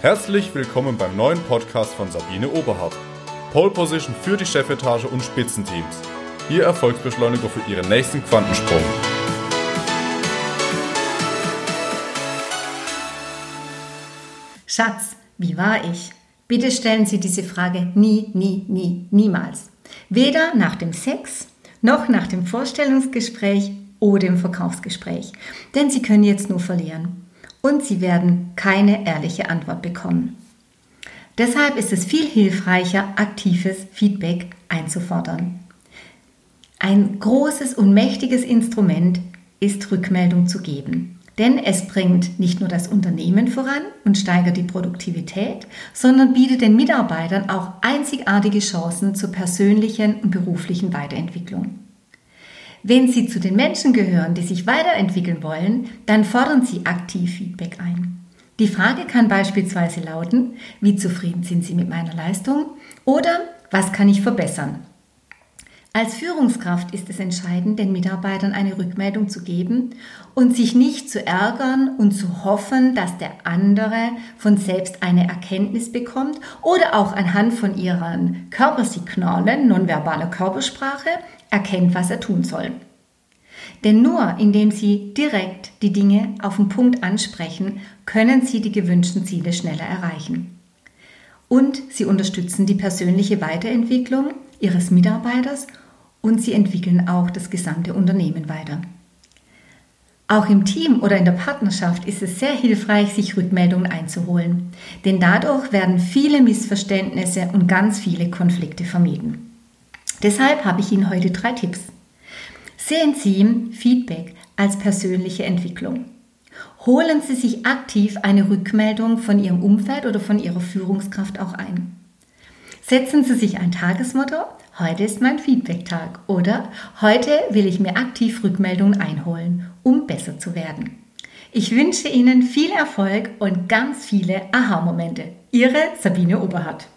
Herzlich willkommen beim neuen Podcast von Sabine Oberhardt. Pole Position für die Chefetage und Spitzenteams. Ihr Erfolgsbeschleuniger für Ihren nächsten Quantensprung. Schatz, wie war ich? Bitte stellen Sie diese Frage nie, nie, nie, niemals. Weder nach dem Sex, noch nach dem Vorstellungsgespräch oder im Verkaufsgespräch. Denn Sie können jetzt nur verlieren und Sie werden keine ehrliche Antwort bekommen. Deshalb ist es viel hilfreicher, aktives Feedback einzufordern. Ein großes und mächtiges Instrument ist Rückmeldung zu geben. Denn es bringt nicht nur das Unternehmen voran und steigert die Produktivität, sondern bietet den Mitarbeitern auch einzigartige Chancen zur persönlichen und beruflichen Weiterentwicklung. Wenn Sie zu den Menschen gehören, die sich weiterentwickeln wollen, dann fordern Sie aktiv Feedback ein. Die Frage kann beispielsweise lauten, wie zufrieden sind Sie mit meiner Leistung oder was kann ich verbessern? Als Führungskraft ist es entscheidend, den Mitarbeitern eine Rückmeldung zu geben und sich nicht zu ärgern und zu hoffen, dass der andere von selbst eine Erkenntnis bekommt oder auch anhand von ihren Körpersignalen, nonverbaler Körpersprache, erkennt, was er tun soll. Denn nur indem Sie direkt die Dinge auf den Punkt ansprechen, können Sie die gewünschten Ziele schneller erreichen. Und Sie unterstützen die persönliche Weiterentwicklung Ihres Mitarbeiters und Sie entwickeln auch das gesamte Unternehmen weiter. Auch im Team oder in der Partnerschaft ist es sehr hilfreich, sich Rückmeldungen einzuholen, denn dadurch werden viele Missverständnisse und ganz viele Konflikte vermieden. Deshalb habe ich Ihnen heute drei Tipps. Sehen Sie Feedback als persönliche Entwicklung. Holen Sie sich aktiv eine Rückmeldung von Ihrem Umfeld oder von Ihrer Führungskraft auch ein. Setzen Sie sich ein Tagesmotto, heute ist mein Feedback-Tag oder heute will ich mir aktiv Rückmeldungen einholen, um besser zu werden. Ich wünsche Ihnen viel Erfolg und ganz viele Aha-Momente. Ihre Sabine Oberhardt.